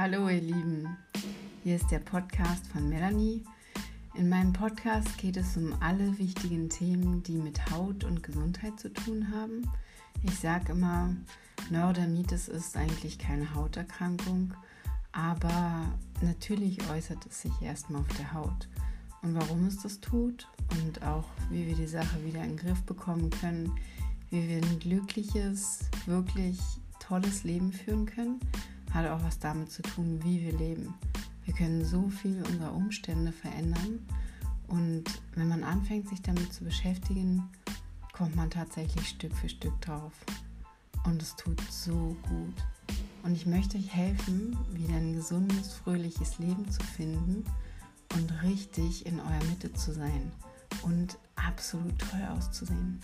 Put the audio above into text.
Hallo ihr Lieben, hier ist der Podcast von Melanie. In meinem Podcast geht es um alle wichtigen Themen, die mit Haut und Gesundheit zu tun haben. Ich sage immer, Neurodermitis ist eigentlich keine Hauterkrankung, aber natürlich äußert es sich erstmal auf der Haut. Und warum es das tut und auch wie wir die Sache wieder in den Griff bekommen können, wie wir ein glückliches, wirklich tolles Leben führen können hat auch was damit zu tun, wie wir leben. Wir können so viel unserer Umstände verändern und wenn man anfängt, sich damit zu beschäftigen, kommt man tatsächlich Stück für Stück drauf. Und es tut so gut. Und ich möchte euch helfen, wieder ein gesundes, fröhliches Leben zu finden und richtig in eurer Mitte zu sein und absolut toll auszusehen.